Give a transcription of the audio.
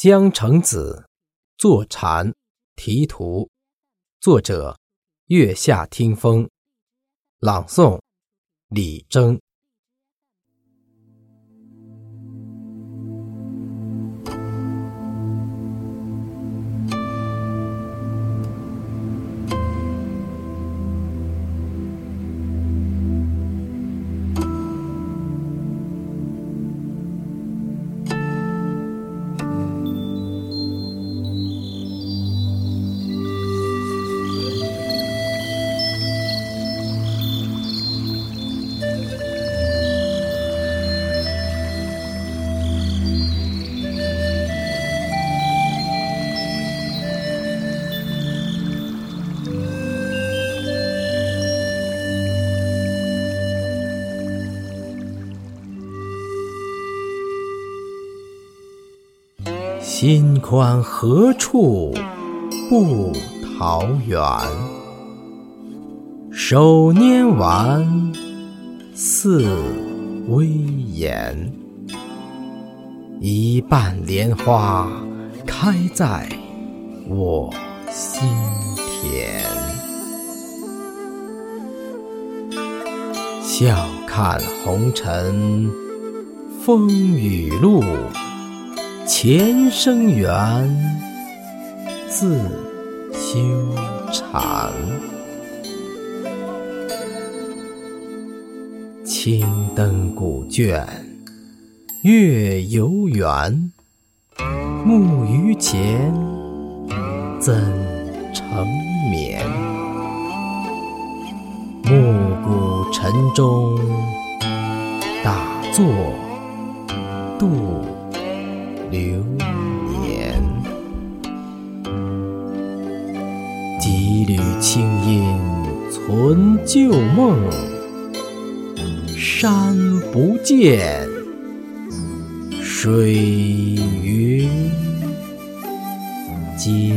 江城子，坐禅题图，作者：月下听风，朗诵：李征。心宽何处不桃源？手拈丸，似微言。一瓣莲花开在我心田。笑看红尘，风雨路。前生缘，自修禅。青灯古卷，月犹圆。木鱼前，怎成眠？暮鼓晨钟，打坐度。流年，几缕青烟存旧梦，山不见，水云间。